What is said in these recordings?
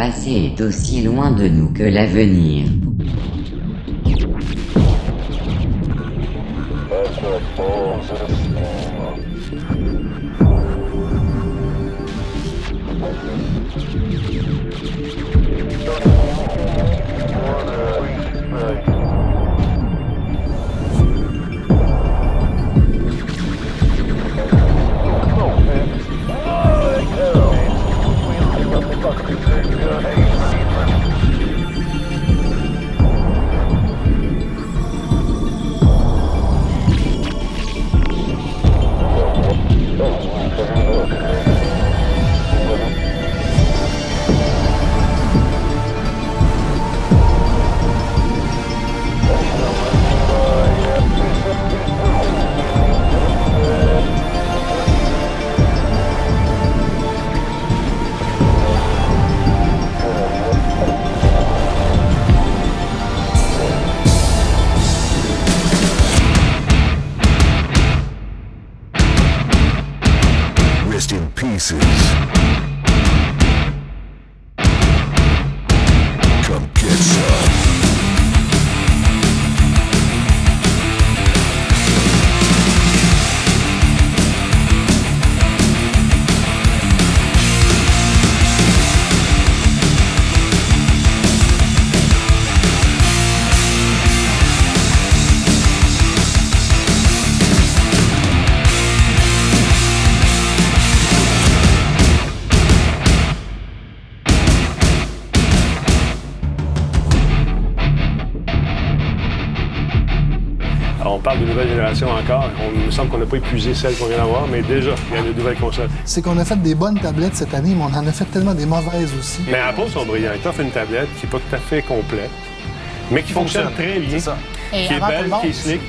passé est aussi loin de nous que l'avenir. Semble qu'on n'a pas épuisé celle qu'on vient d'avoir, mais déjà, il y a de nouvelles consoles. c'est qu'on a fait des bonnes tablettes cette année, mais on en a fait tellement des mauvaises aussi. Mais Apple sont brillants. Ils t'offrent une tablette qui n'est pas tout à fait complète, mais qui fonctionne, Fonctionne. très bien, C'est ça. Et qui est belle, monde, qui est slick.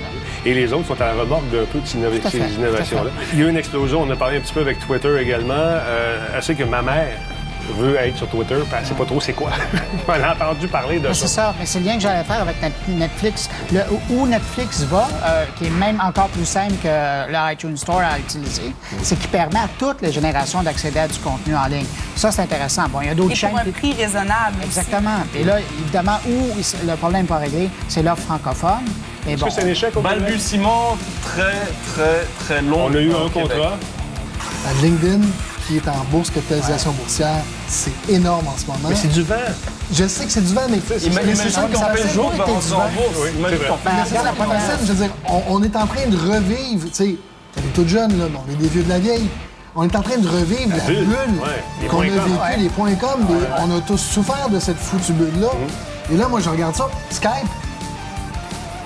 Et les autres sont à la remorque d'un peu de ces innovations-là. Il y a eu une explosion, on a parlé un petit peu avec Twitter également. Euh, elle sait que ma mère veut être sur Twitter, puis elle ne sait pas trop c'est quoi. elle a entendu parler de ça. C'est ça, mais c'est le lien que j'allais faire avec Net- Netflix. Le, où Netflix va, euh, qui est même encore plus simple que le iTunes Store à utiliser, c'est qu'il permet à toutes les générations d'accéder à du contenu en ligne. Ça, c'est intéressant. Bon, il y a d'autres Et chaînes. pour un prix raisonnable. Exactement. Et là, évidemment, où le problème n'est pas réglé, c'est l'offre francophone. Est-ce bon, que c'est un échec au? Balbutiement très, très, très long. On a eu un Québec. contrat. À LinkedIn, qui est en bourse capitalisation boursière, c'est énorme en ce moment. Mais c'est du vent. Je sais que c'est du vent, mais c'est ça, qu'on fait le toujours jour bourse. Je veux dire, on, est en train de revivre, tu sais, on est toutes jeunes, là, mais on est des vieux de la vieille. On est en train de revivre la, bulle, bulle, ouais, les qu'on a vécu, Ouais. les points com, on a tous souffert de cette foutue bulle-là. Mhm. Et là, moi, je regarde ça, Skype.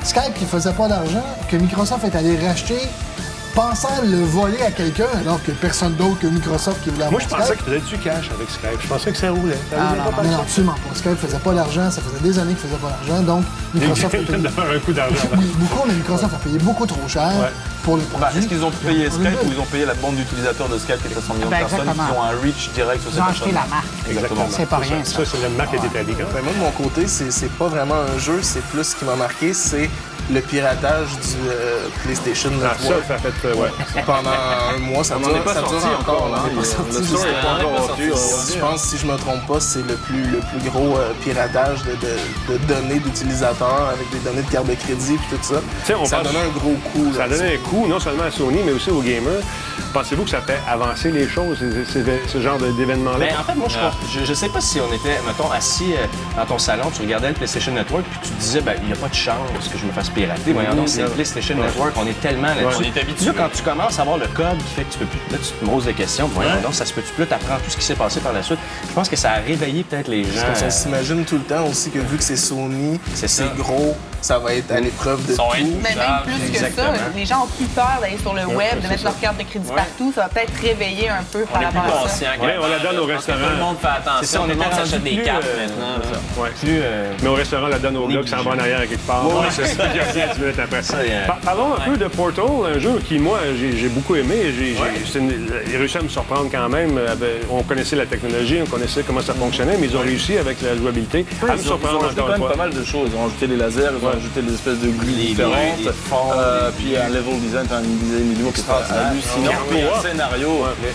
Skype qui faisait pas d'argent, que Microsoft est allé racheter, pensant le voler à quelqu'un, alors que personne d'autre que Microsoft qui voulait Moi, avoir je pensais Skype. qu'il faisait du cash avec Skype. Je pensais que ça roulait. Ça Ah, roulait non, pas non, que non, absolument pas. Skype faisait pas d'argent, ça faisait des années qu'il faisait pas d'argent, donc Microsoft a payé un coup d'argent. beaucoup, mais Microsoft a payé beaucoup trop cher Ouais. Pour le Bah, produit. Est-ce qu'ils ont payé Skype ou ils ont payé la bande d'utilisateurs de Skype qui est 300 millions Ben, de personnes exactement. qui ont un reach direct sur Ils ces ont acheté personnes la marque. Exactement. C'est pas rien, ça. Ça, c'est la marque qui est établie quand Ben, même. moi, de mon côté, c'est pas vraiment un jeu, c'est plus ce qui m'a marqué, c'est le piratage du euh, PlayStation Ah, ça, Network. ça a fait. euh, ouais. Pendant un mois, ça On dure, n'en est pas ça dure sorti encore, là. On n'est pas Il- sorti, le je pense, si je me trompe pas, c'est le plus, le plus gros euh, piratage de, de- de données d'utilisateurs avec des données de carte de crédit et tout ça. sais, on ça a parle- donné un gros coup. Ça a là, donné un coup, non seulement à Sony, mais aussi aux gamers. Pensez-vous que ça fait avancer les choses, ces- ces- ce genre d'événements-là? Ben, en fait, moi, je, je, je sais pas si on était, mettons, assis euh, dans ton salon, tu regardais le PlayStation Network, puis tu te disais, ben, il n'y a pas de chance que je me fasse pirater. Voyons donc, c'est le PlayStation Network, on est tellement là-dessus. on est habitué. Là, quand tu commences à avoir le code qui fait que tu peux plus, là, tu te poses des questions, voyons donc, ça se peut-tu plus, t'apprends tout ce qui s'est passé par la suite. Je pense que ça a réveillé peut-être les gens. Parce qu'on euh, s'imagine tout le temps aussi que vu que c'est Sony, C'est c'est ça. gros, ça va être à l'épreuve de Ils tout. Mais même plus que ça, les gens ont plus peur d'aller sur le web, de mettre leur carte de crédit partout. Ça va peut-être réveiller un peu par On est plus rapport à ça. conscient. Ouais, on la donne au restaurant. Tout le monde fait attention. C'est ça, on est monde s'achète des cartes euh, maintenant. là. Ouais. plus, euh, Mais au restaurant, la donne au gars qui s'en va en arrière à quelque part. Ouais, c'est ça qui revient 10 minutes après. euh, Par- Parlons un peu de Portal, un jeu qui, moi, j'ai beaucoup aimé. J'ai- réussi à me surprendre quand même. Avec- On connaissait la technologie, on connaissait comment ça fonctionnait, mais ils ont réussi avec la jouabilité à me surprendre ajouté encore quand une même fois. pas mal de choses. Ils ont ajouté les lasers, ils ont ajouté des espèces de grilles Les différentes, euh, puis un level design, un design niveau qui est Extraordinaire. Hallucinant, Ouais. puis un scénario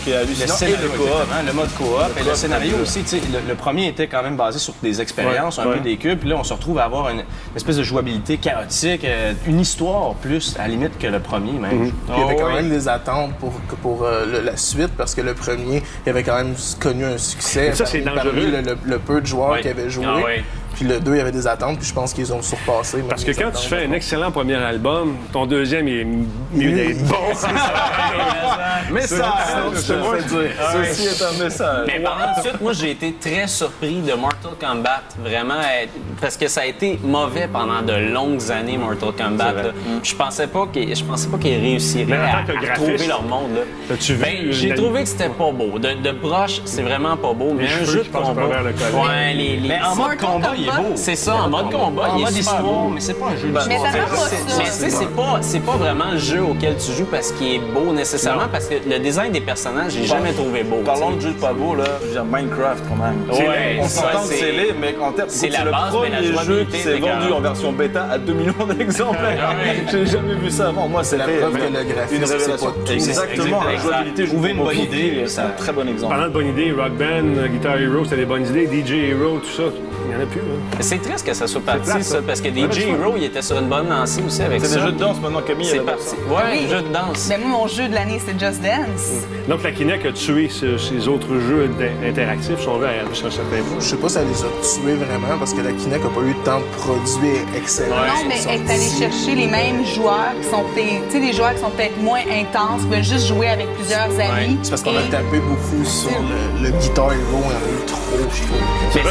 qui est Le et scénario, le coop. exactement, le mode coop. Et le scénario aussi, tu sais, le, le premier était quand même basé sur des expériences, Ouais, un ouais. peu des cubes. Puis là, on se retrouve à avoir une espèce de jouabilité chaotique, euh, une histoire plus, à la limite, que le premier même. Puis il y avait Oh, quand oui. même des attentes pour, pour euh, le- la suite parce que le premier, il avait quand même connu un succès. Ça, c'est parmi- parmi dangereux. Le, le- le peu de joueurs qui avaient joué. Ah. Puis le 2, il y avait des attentes, puis je pense qu'ils ont surpassé. Parce que quand tu fais un excellent premier album, ton deuxième il est mieux d'être bon. Message, je te le fais dire. Ceci est un message. Mais par la suite, moi, j'ai été très surpris de Mortal Kombat. Vraiment, parce que ça a été mauvais pendant de longues années, Mortal Kombat. là. Je pensais pas qu'ils je pensais pas qu'ils réussiraient à, trouver leur monde. Ben, j'ai trouvé que c'était pas beau. De, de broche, c'est vraiment pas beau. Mais Les un jeu de combat. Ouais, les, les- Mais en mode Mortal combat, il Kombat, beau. c'est ça, en mode combat, En il est mode super histoire, beau. mais c'est pas un jeu Mais ça d'histoire. fait pas ça. Mais tu sais, c'est pas, c'est pas vraiment le jeu auquel tu joues parce qu'il est beau nécessairement, parce que le design des personnages, j'ai jamais trouvé beau. Parlons de jeu pas beau, là, je veux dire Minecraft quand même. Ouais, on s'entend que c'est- c'est laid, mais en termes c'est la le la premier jeu qui c'est s'est vendu en version bêta à 2 millions d'exemplaires. Ouais. J'ai jamais vu ça avant. Moi, la c'était preuve que le une graphisme, c'est révélation. pas tout. Exactement, la jouabilité, je trouve une bonne idée, C'est un très bon exemple. Parlant de bonnes idées, Rock Band, Guitar Hero, c'était des bonnes idées, DJ Hero, tout ça, il n'y en a plus. Hein. Mais C'est triste que ça soit parti, plate, ça, ça. parce que Ouais, DJ c'est Hero, il était sur une bonne lancée aussi avec ça. C'est des jeux de danse maintenant, Camille. C'est elle parti. Ouais, Oui. jeux de danse. Mais moi, mon jeu de l'année, c'est Just Dance. Donc la Kinect a tué ce- ces autres jeux interactifs, si on veut, à certain point. Je sais pas si ça les a tués vraiment parce que la Kinect n'a pas eu tant de produits excellents. Non, qui mais elle est allée chercher les mêmes joueurs qui sont sais, des joueurs qui sont peut-être moins intenses, qui veulent juste jouer avec plusieurs amis. C'est parce qu'on a tapé beaucoup sur le, le Guitar Hero, y en a eu trop, je trouve.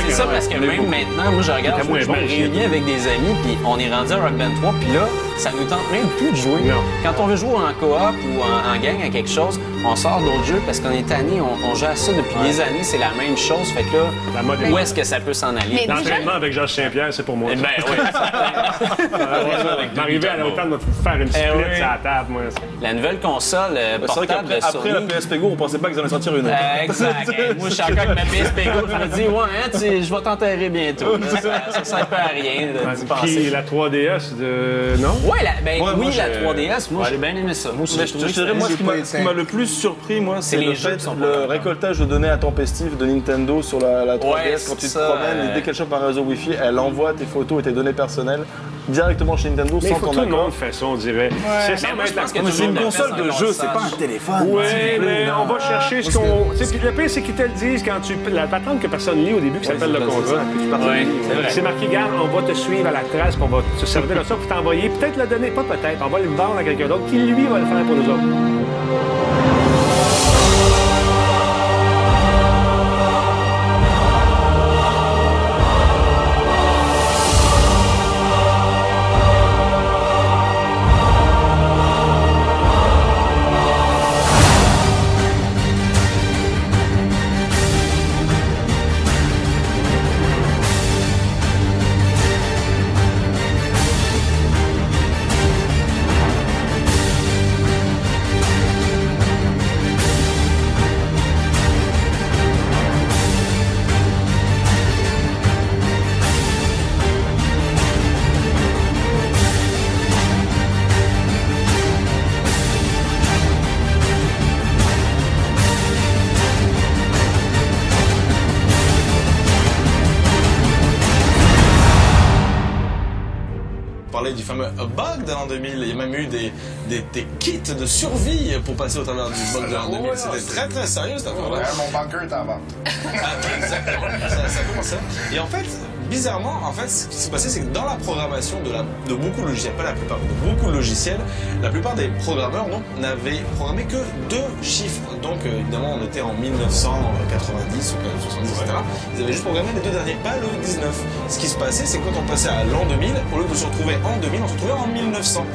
C'est ça parce que même maintenant, moi je regarde, je me réunis avec des amis, puis on est rendu à Rock Band 3, puis là, ça nous tente même plus de jouer. Non. Quand on veut jouer en coop ou en, en gang à quelque chose, on sort d'autres jeux parce qu'on est tanné, on, on joue à ça depuis des années, c'est la même chose. Fait que La mode là, où est-ce que ça peut s'en aller? L'entraînement avec Georges Saint-Pierre, c'est pour moi. Ben oui. M'arriver à l'automne, de me faire une split Eh oui. sur la table, moi. La nouvelle console euh, vrai portable de après Sony. la PSP Go, on pensait pas qu'ils allaient sortir une autre. Euh, exact. Hey, Moi, je suis encore avec ma PSP Go. Je me dis, ouais, hein, tu- je vais t'enterrer bientôt. Ça, ça sert pas à rien de- Puis penser. la 3DS de. Non? Ouais, la- ben, Ouais, oui, moi, la je- 3DS, moi, j'ai bien aimé ça. Moi, Mais je te dirais, moi, ce qui m'a- le plus surpris, moi, c'est le fait le récoltage de données intempestives de Nintendo sur la, la 3DS. Ouais, quand tu te promènes, euh, et dès qu'elle chope un réseau Wi-Fi, elle envoie tes photos et tes données personnelles directement chez Nintendo Mais sans ton tout le monde fait ça, on dirait. C'est Mais le C'est une console de jeu, c'est pas un téléphone. Oui, mais on va chercher ce qu'on. Le pire, c'est qu'ils te le disent quand tu. La patente que personne lit au début qui s'appelle le contrat. Ouais, c'est marqué, garde, on va te suivre à la trace, on va se servir de ça pour t'envoyer, peut-être le donner, pas peut-être, on va le vendre à quelqu'un d'autre qui, lui, va le faire pour nous autres. 2000. Il y a même eu des, des, des kits de survie pour passer au travers du bug de l'an 2000. C'était très très sérieux cette affaire-là. mon bunker est en vente. Ah, exactement. ça, ça commençait. Et en fait, bizarrement, en fait, ce qui s'est passé, c'est que dans la programmation de, beaucoup de logiciels, pas la plupart, de beaucoup de logiciels, la plupart des programmeurs n'avaient programmé que deux chiffres. Donc, euh, évidemment, on était en 1990 ou 70, etc. Ils avaient juste programmé les deux derniers, pas le 19. Ce qui se passait, c'est que quand on passait à l'an 2000, au lieu de se retrouver en 2000, on se retrouvait en 1900.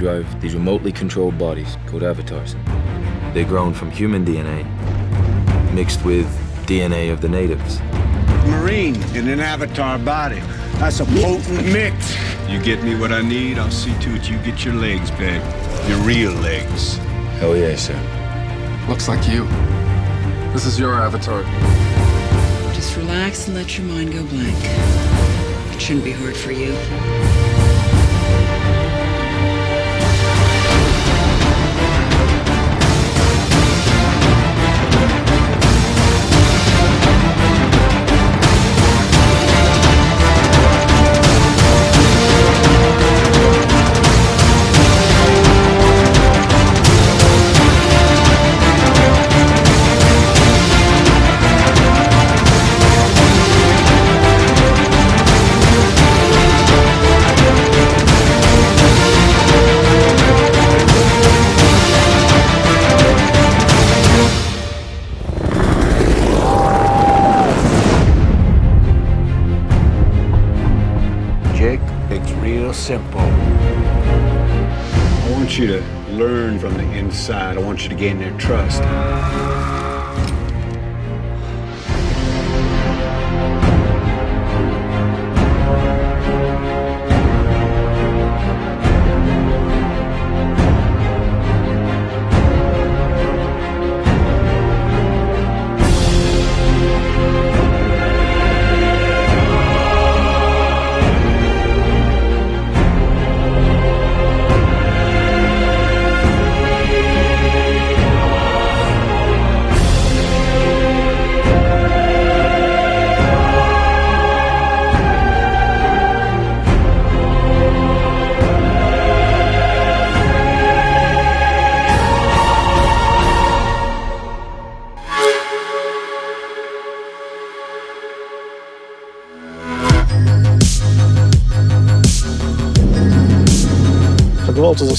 Drive these remotely controlled bodies called avatars. They're grown from human DNA, mixed with DNA of the natives. Marine in an avatar body. That's a potent mix. You get me what I need, I'll see to it you get your legs back. Your real legs. Hell yeah, sir. Looks like you. This is your avatar. Just relax and let your mind go blank. It shouldn't be hard for you.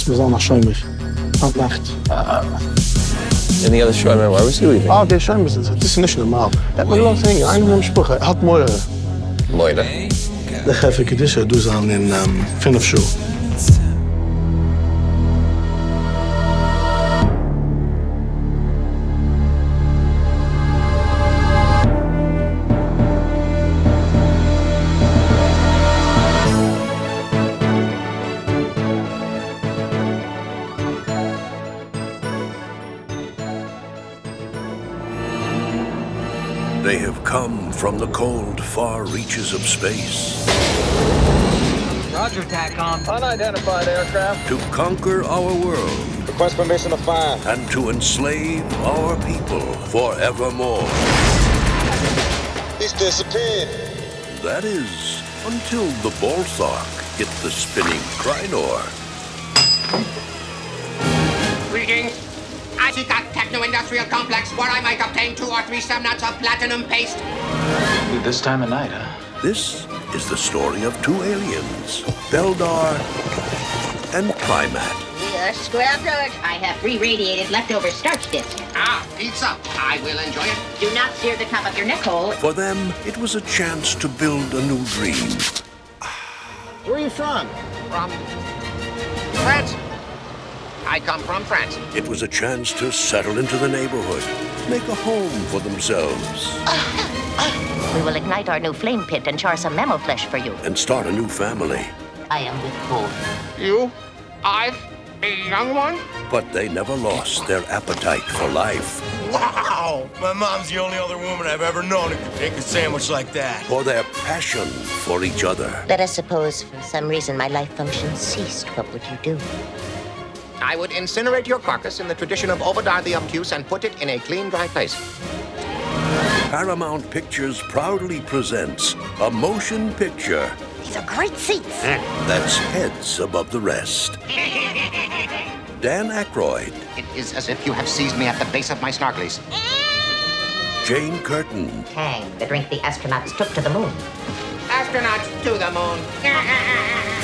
dass wir so nach Schäumig. Ab Nacht. Ah. In the other Schäumig, why was he leaving? Ah, oh, der Schäumig ist, das ist nicht normal. Das ist nicht normal. Ein Mann spruch, er hat Meure. Meure? Der Chefe Kedische, du sahen in um, Finn of Schuh. From the cold, far reaches of space Roger, TACOM. Unidentified aircraft. to conquer our world Request permission to fire. and to enslave our people forevermore. He's disappeared. That is, until the Balthark hit the spinning Krynor. Greetings. I seek out techno-industrial complex where I might obtain two or three semnuts of platinum paste. This time of night, huh? This is the story of two aliens, Beldar and Primat. Yes, square good. I have three radiated leftover starch discs. Ah, pizza. I will enjoy it. Do not sear the top of your neck hole. For them, it was a chance to build a new dream. Where are you from? From France. I come from France. It was a chance to settle into the neighborhood, make a home for themselves, We will ignite our new flame pit and char some mammal flesh for you. and start a new family. I am with cold. You? I? A young one? But they never lost their appetite for life, Wow! My mom's the only other woman I've ever known who could make a sandwich like that. for their passion for each other. Let us suppose for some reason my life function ceased. What would you do? I would incinerate your carcass in the tradition of Obadiah the Obtuse and put it in a clean, dry place. Paramount Pictures proudly presents a motion picture These are great seats. Eh. that's heads above the rest. Dan Aykroyd, It is as if you have seized me at the base of my snarklies. Jane Curtin, Tang, the drink the astronauts took to the moon. Astronauts to the moon.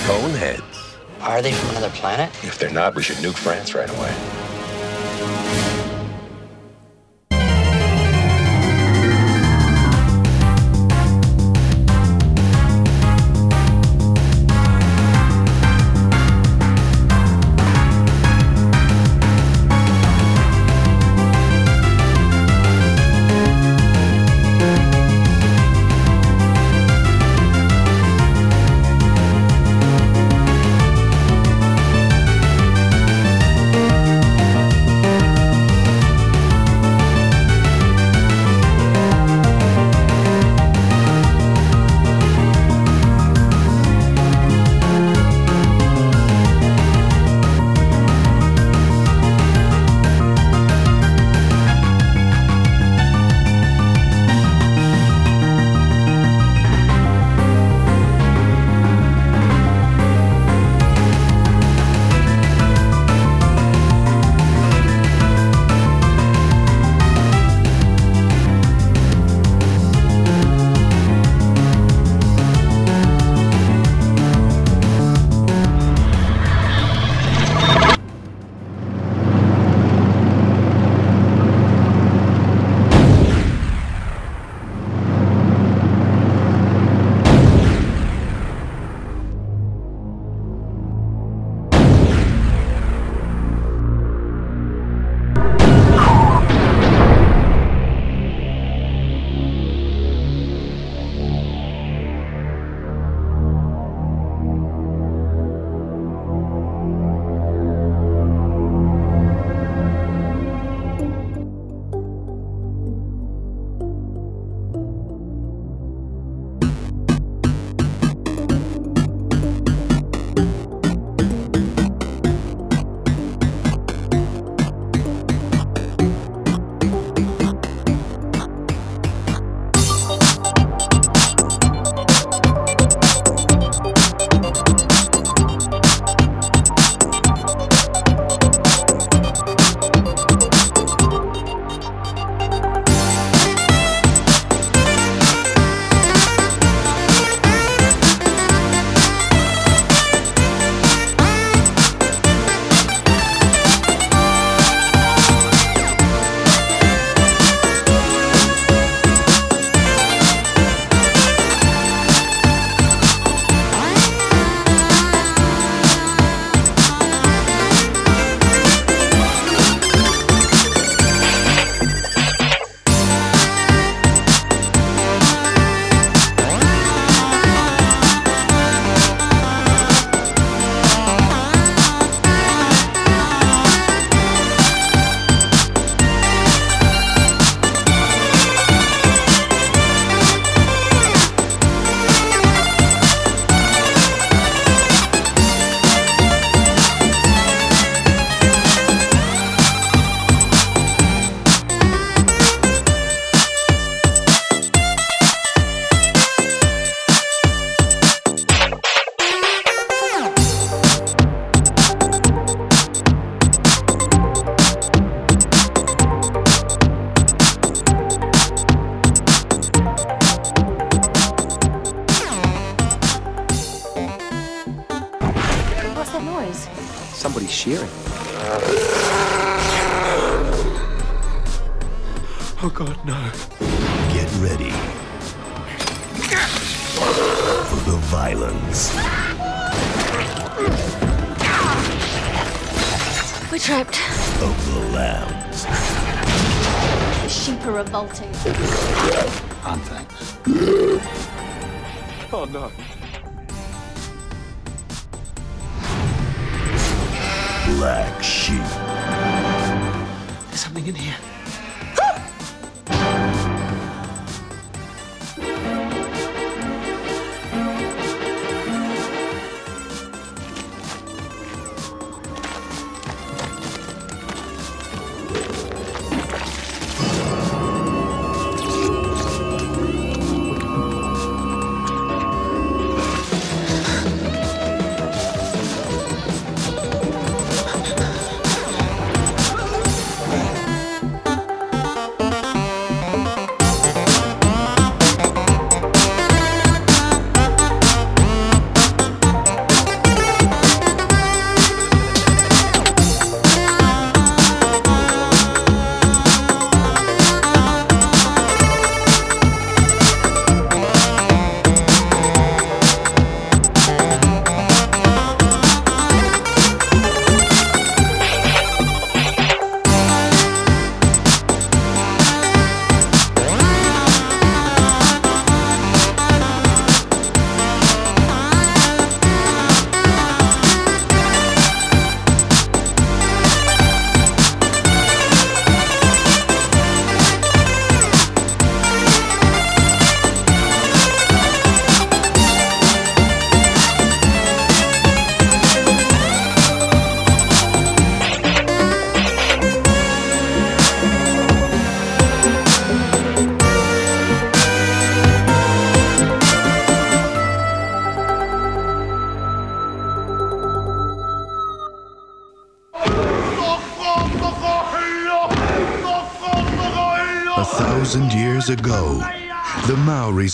Coneheads, Are they from another planet? If they're not, we should nuke France right away.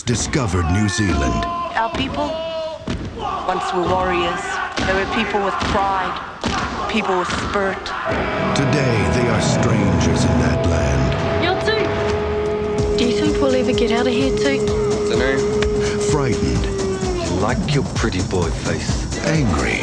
Maoris discovered New Zealand. Our people once were warriors. They were people with pride, people with spirit. Today, they are strangers in that land. You too. Do you think we'll ever get out of here too? Dunno. Frightened, You like your pretty boy face. angry,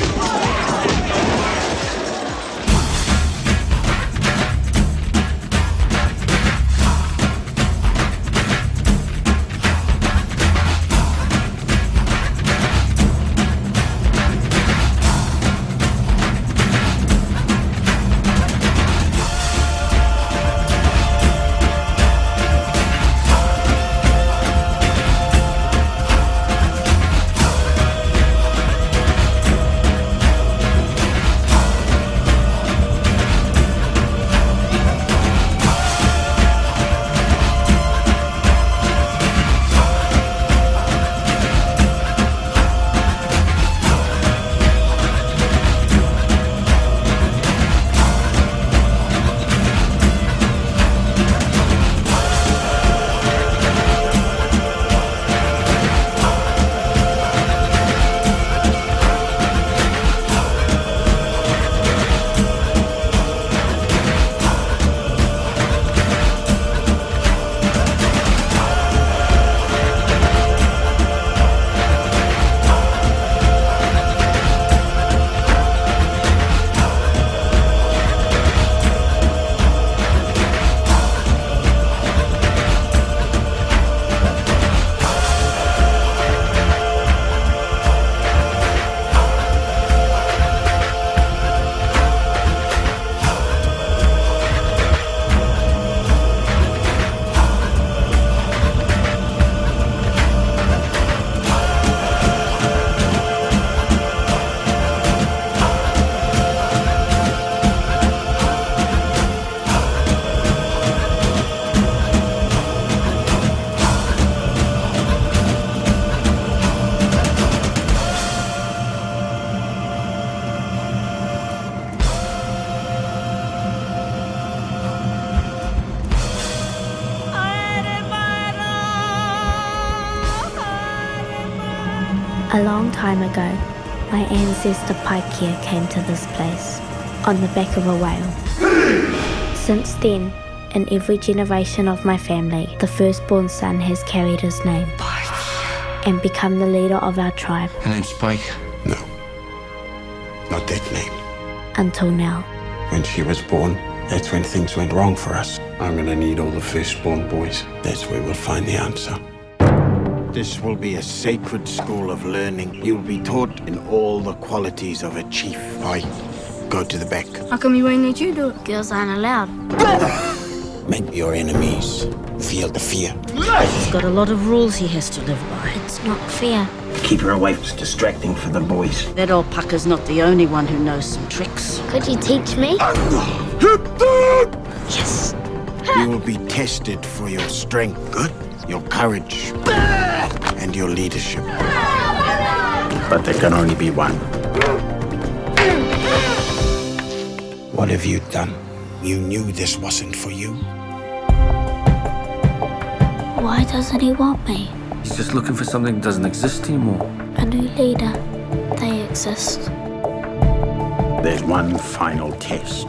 time ago, my ancestor Paikea came to this place on the back of a whale. Since then, In every generation of my family, the firstborn son has carried his name and become the leader of our tribe Her name's Pike. No. Not that name. until now. When she was born, that's when things went wrong for us. I'm gonna need all the firstborn boys. That's where we'll find the answer. This will be a sacred school of learning. You'll be taught in all the qualities of a chief. I go to the back. How come you ain't let you do it? Girls aren't allowed. Make your enemies feel the fear. He's got a lot of rules he has to live by. It's not fair. Keep her away. It's distracting for the boys. That old pucker's not the only one who knows some tricks. Could you teach me? Yes. You will be tested for your strength, good, your courage, and your leadership. But there can only be one. What have you done? You knew this wasn't for you. Why doesn't he want me? He's just looking for something that doesn't exist anymore. A new leader. They exist. There's one final test.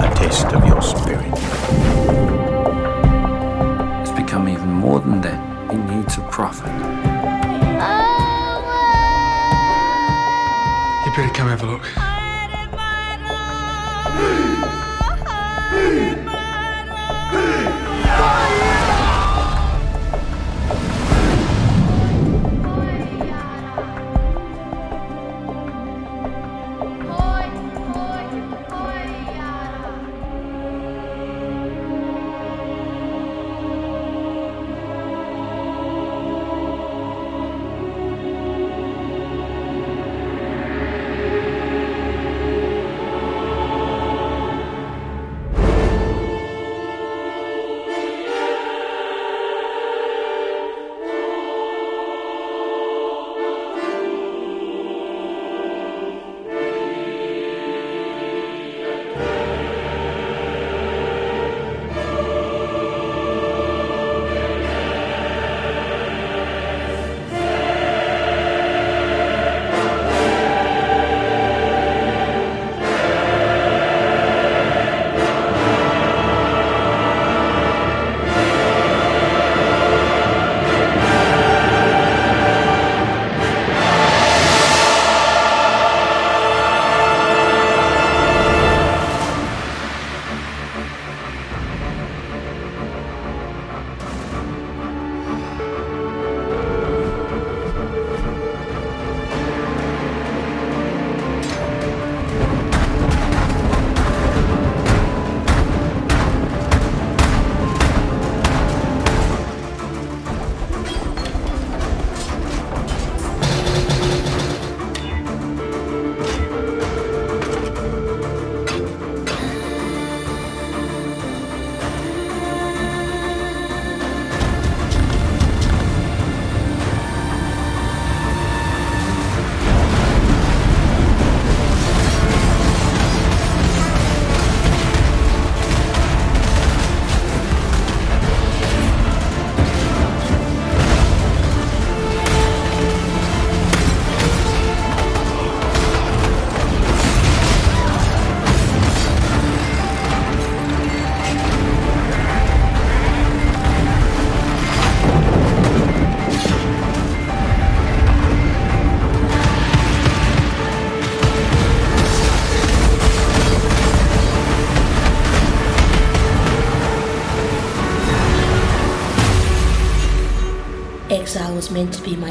A test of your spirit. It's become even more than that. He needs a prophet. You better come have a look.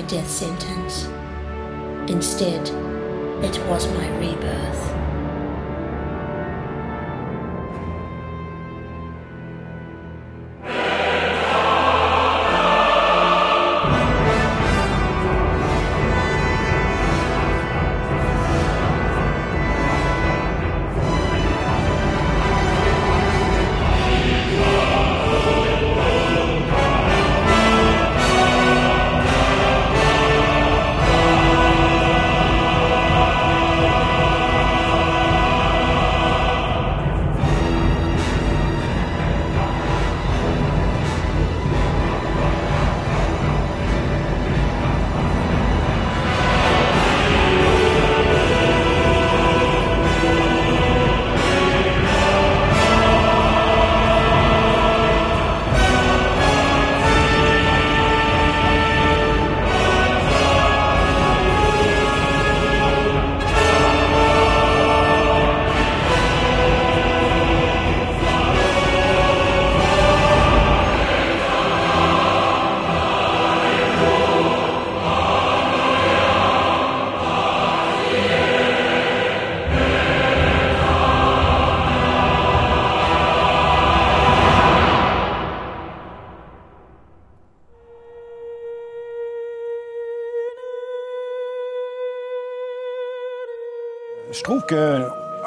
death sentence. Instead, it was my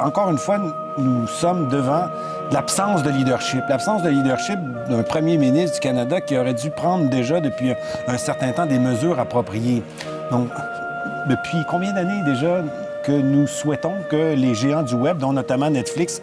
encore une fois, nous sommes devant l'absence de leadership. L'absence de leadership d'un premier ministre du Canada qui aurait dû prendre déjà depuis un certain temps des mesures appropriées. Donc, depuis combien d'années déjà que nous souhaitons que les géants du Web, dont notamment Netflix,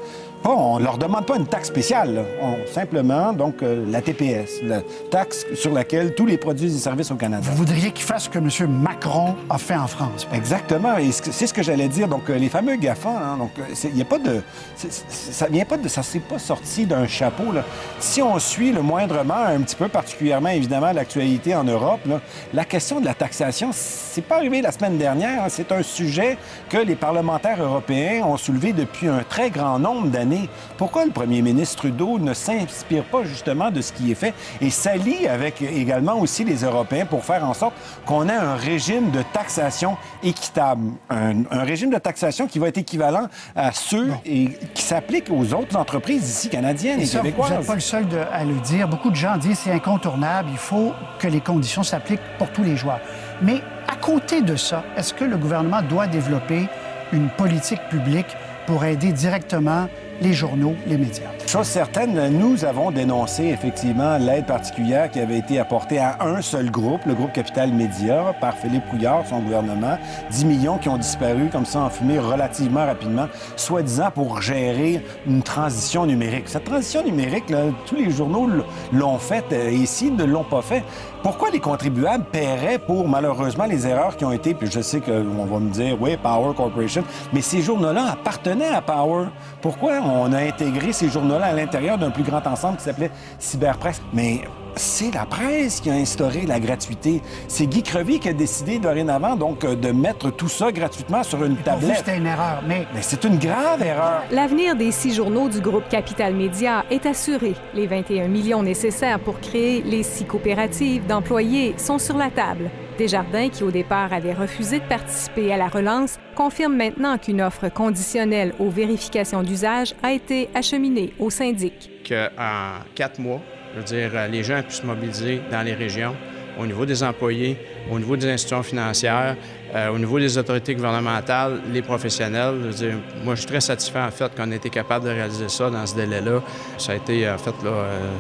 on ne leur demande pas une taxe spéciale. simplement, donc, euh, la TPS, la taxe sur laquelle tous les produits et services au Canada. Vous voudriez qu'ils fassent ce que M. Macron a fait en France. Exactement. Et c'est ce que j'allais dire. Donc, euh, les fameux GAFA, hein, donc, il euh, n'y a pas de... Ça vient pas de... Ça s'est pas sorti d'un chapeau, là. Si on suit le moindrement, un petit peu particulièrement, évidemment, l'actualité en Europe, la question de la taxation, c'est pas arrivé la semaine dernière. Hein. C'est un sujet que les parlementaires européens ont soulevé depuis un très grand nombre d'années pourquoi le premier ministre Trudeau ne s'inspire pas justement de ce qui est fait et s'allie avec également aussi les Européens pour faire en sorte qu'on ait un régime de taxation équitable, un, régime de taxation qui va être équivalent à ceux et qui s'applique aux autres entreprises ici canadiennes et, québécoises. Vous n'êtes pas le seul à le dire. Beaucoup de gens disent c'est incontournable, il faut que les conditions s'appliquent pour tous les joueurs. Mais à côté de ça, est-ce que le gouvernement doit développer une politique publique pour aider directement les journaux, les médias. Chose certaine, nous avons dénoncé effectivement l'aide particulière qui avait été apportée à un seul groupe, le groupe Capital Média, par Philippe Couillard, son gouvernement. 10 millions qui ont disparu comme ça en fumée relativement rapidement, soi-disant pour gérer une transition numérique. Cette transition numérique, tous les journaux l'ont faite et ici ne l'ont pas fait. Pourquoi les contribuables paieraient pour malheureusement les erreurs qui ont été, puis je sais qu'on va me dire, oui, Power Corporation, mais ces journaux-là appartenaient à Power. Pourquoi on a intégré ces à l'intérieur d'un plus grand ensemble qui s'appelait Cyberpresse. Mais c'est la presse qui a instauré la gratuité. C'est Guy Crevy qui a décidé dorénavant donc euh, de mettre tout ça gratuitement sur une tablette. C'était une erreur, mais... mais c'est une grave erreur. L'avenir des six journaux du groupe Capital Média est assuré. Les 21 millions nécessaires pour créer les six coopératives d'employés sont sur la table. Desjardins, qui au départ avait refusé de participer à la relance, confirme maintenant qu'une offre conditionnelle aux vérifications d'usage a été acheminée au syndic. Qu'en quatre mois, je veux dire, les gens puissent se mobiliser dans les régions, au niveau des employés, au niveau des institutions financières, euh, au niveau des autorités gouvernementales, les professionnels. Je veux dire, moi, je suis très satisfait en fait qu'on ait été capable de réaliser ça dans ce délai-là. Ça a été, en fait, là, euh,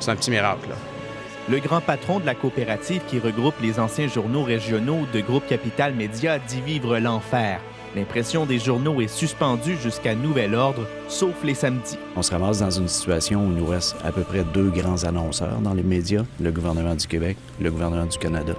c'est un petit miracle. Là le grand patron de la coopérative qui regroupe les anciens journaux régionaux de Groupe Capital Média dit vivre l'enfer. L'impression des journaux est suspendue jusqu'à nouvel ordre, sauf les samedis. On se ramasse dans une situation où il nous reste à peu près deux grands annonceurs dans les médias, le gouvernement du Québec, le gouvernement du Canada.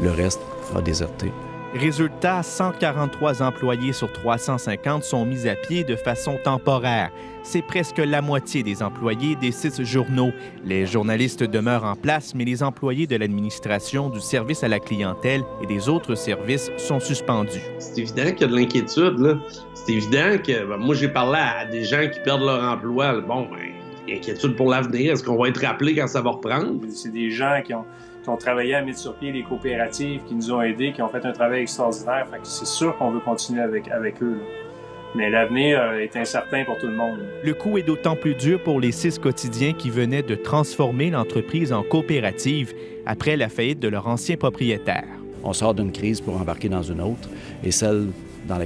Le reste a déserté. Résultat, 143 employés sur 350 sont mis à pied de façon temporaire. C'est presque la moitié des employés des six journaux. Les journalistes demeurent en place, mais les employés de l'administration, du service à la clientèle et des autres services sont suspendus. C'est évident qu'il y a de l'inquiétude. C'est évident que ben, moi, j'ai parlé à des gens qui perdent leur emploi. Bon, ben, inquiétude pour l'avenir. Est-ce qu'on va être rappelé quand ça va reprendre? C'est des gens qui ont qui ont travaillé à mettre sur pied les coopératives, qui nous ont aidés, qui ont fait un travail extraordinaire. c'est sûr qu'on veut continuer avec, avec eux. Mais l'avenir euh, est incertain pour tout le monde. Le coup est d'autant plus dur pour les six quotidiens qui venaient de transformer l'entreprise en coopérative après la faillite de leur ancien propriétaire. On sort d'une crise pour embarquer dans une autre, et celle dans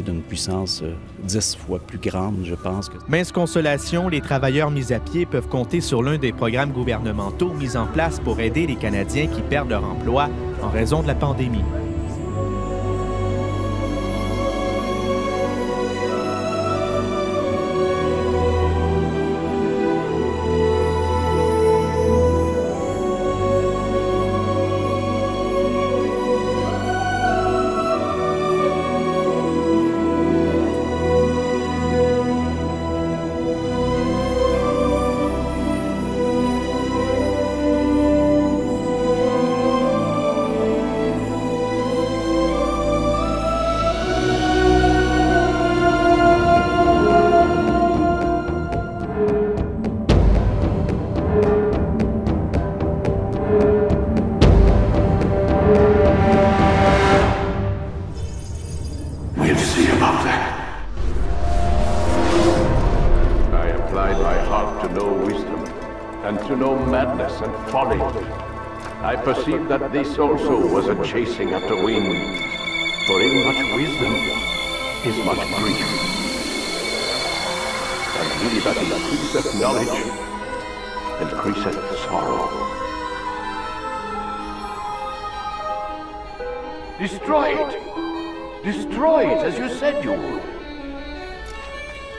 d'une puissance euh, dix fois plus grande, je pense. Mince consolation, les travailleurs mis à pied peuvent compter sur l'un des programmes gouvernementaux mis en place pour aider les Canadiens qui perdent leur emploi en raison de la pandémie. Perceived that this also was a chasing after wind. For in much wisdom is much grief. And really that increaseth knowledge, increaseth sorrow. Destroy it! Destroy it as you said you would.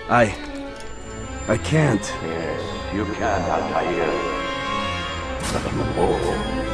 I... I can't. Yes, you can, Altair. But you won't.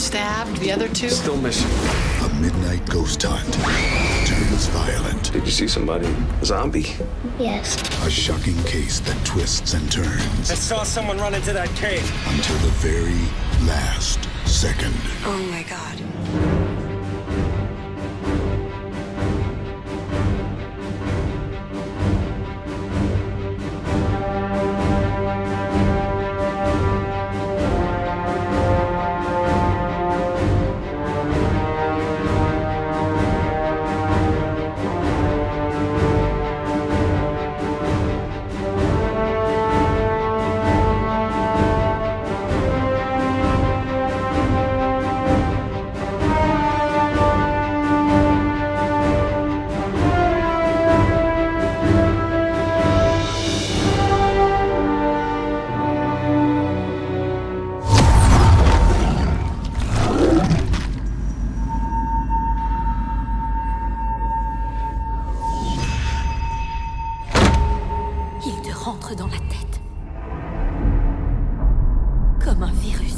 Stabbed, the other two. Still missing. a midnight ghost hunt turns violent. Did you see somebody? A zombie? Yes. A shocking case that twists and turns I saw someone run into that cave. until the very last second. Oh my god. Comme un virus.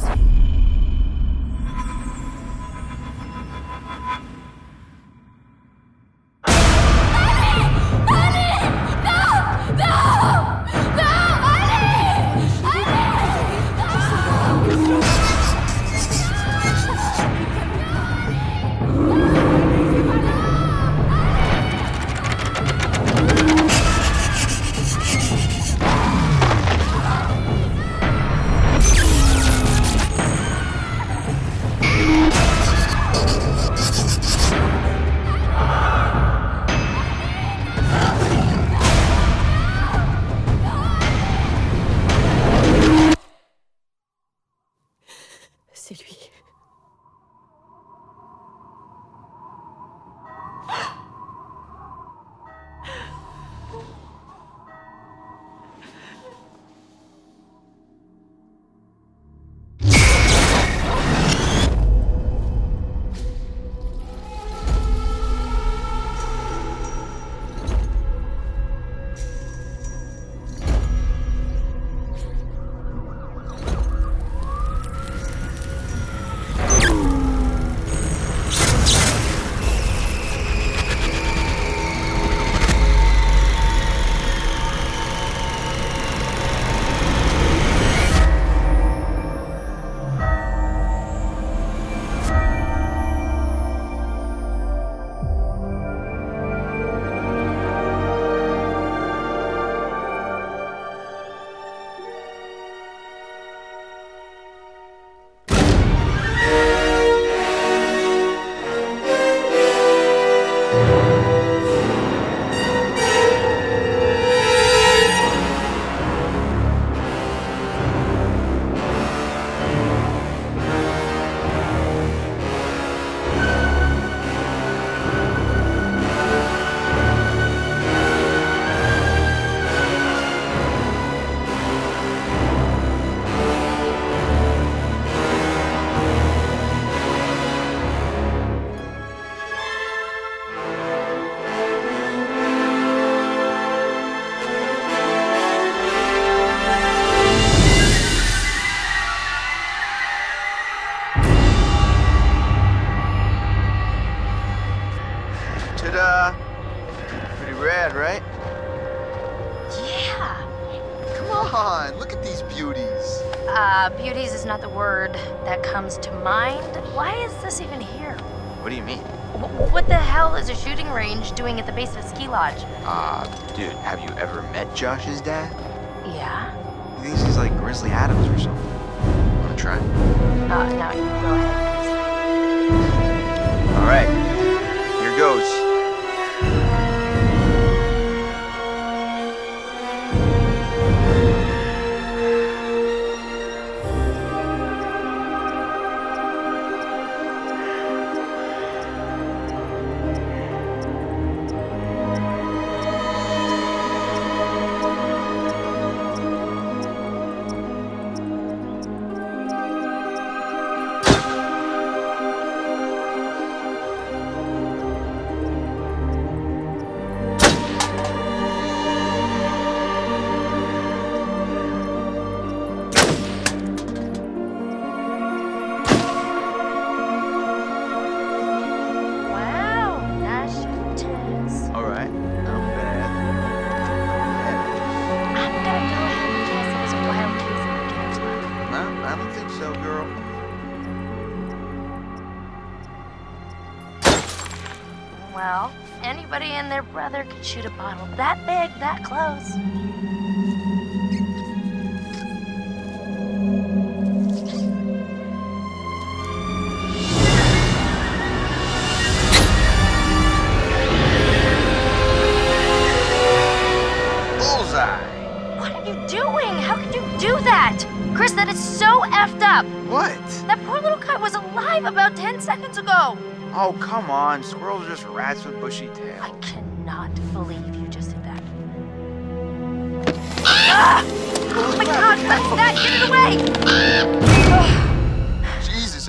shoot a bottle that big, that close.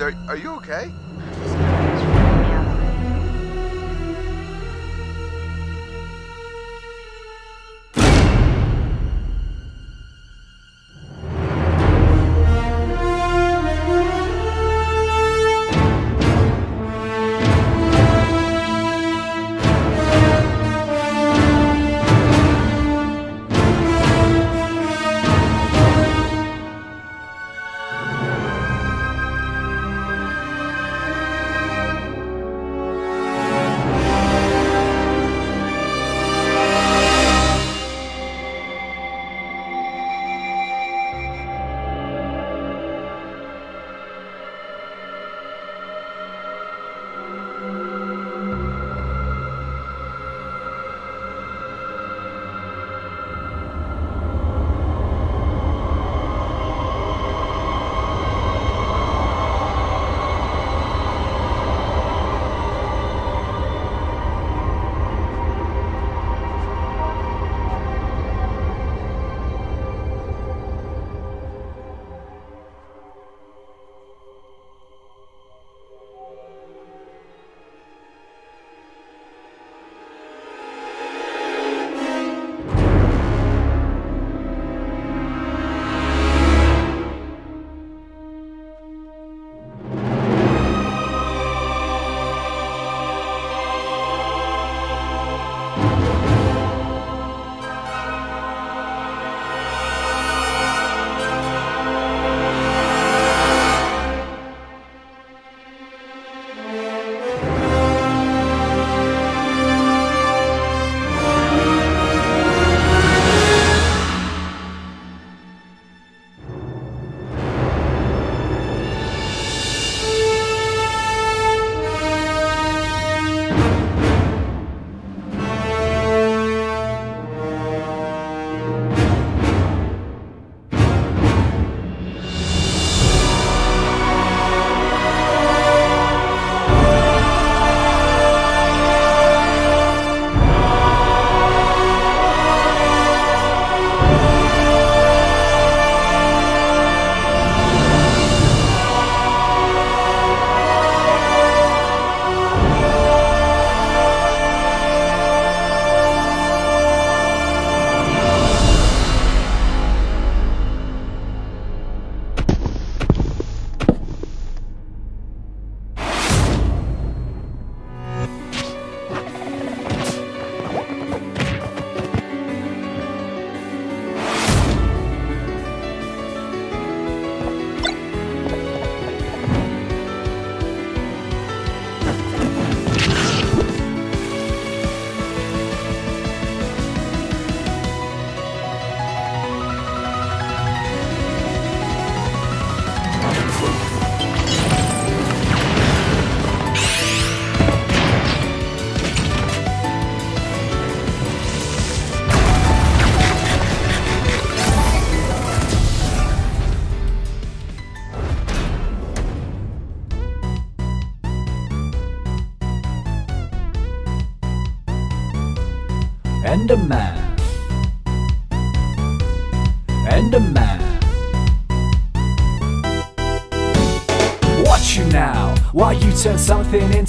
are, are you okay?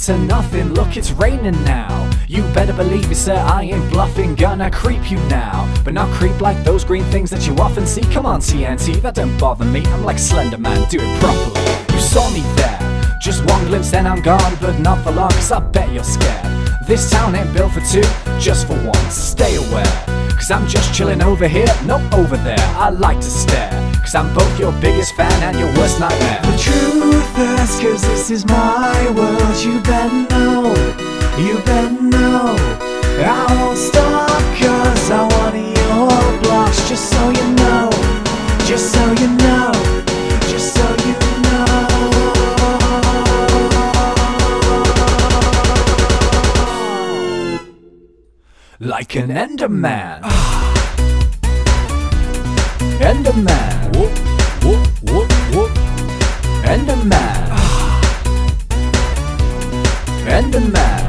Into nothing? Look, it's raining now. You better believe me, sir, I ain't bluffing. Gonna creep you now, but not creep like those green things that you often see. Come on, TNT, that don't bother me. I'm like Slender Man, do it properly. You saw me there, just one glimpse, then I'm gone, but not for long, cause I bet you're scared. This town ain't built for two, just for one. Stay aware, cause I'm just chilling over here, not over there. I like to stare, cause I'm both your biggest fan and your worst nightmare. The truth is, cause this is my world, you better know, you better know. I won't stop, cause I want your blocks, just so you know, just so you know, Like an Enderman. Enderman. Whoop, whoop, whoop, whoop. Enderman. Enderman.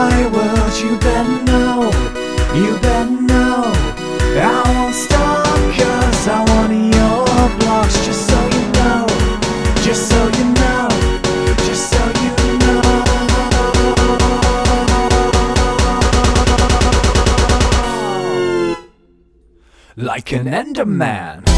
My world, you better know, you better know. I won't stop, cause I want your blocks, just so you know, just so you know, just so you know. Like an Enderman.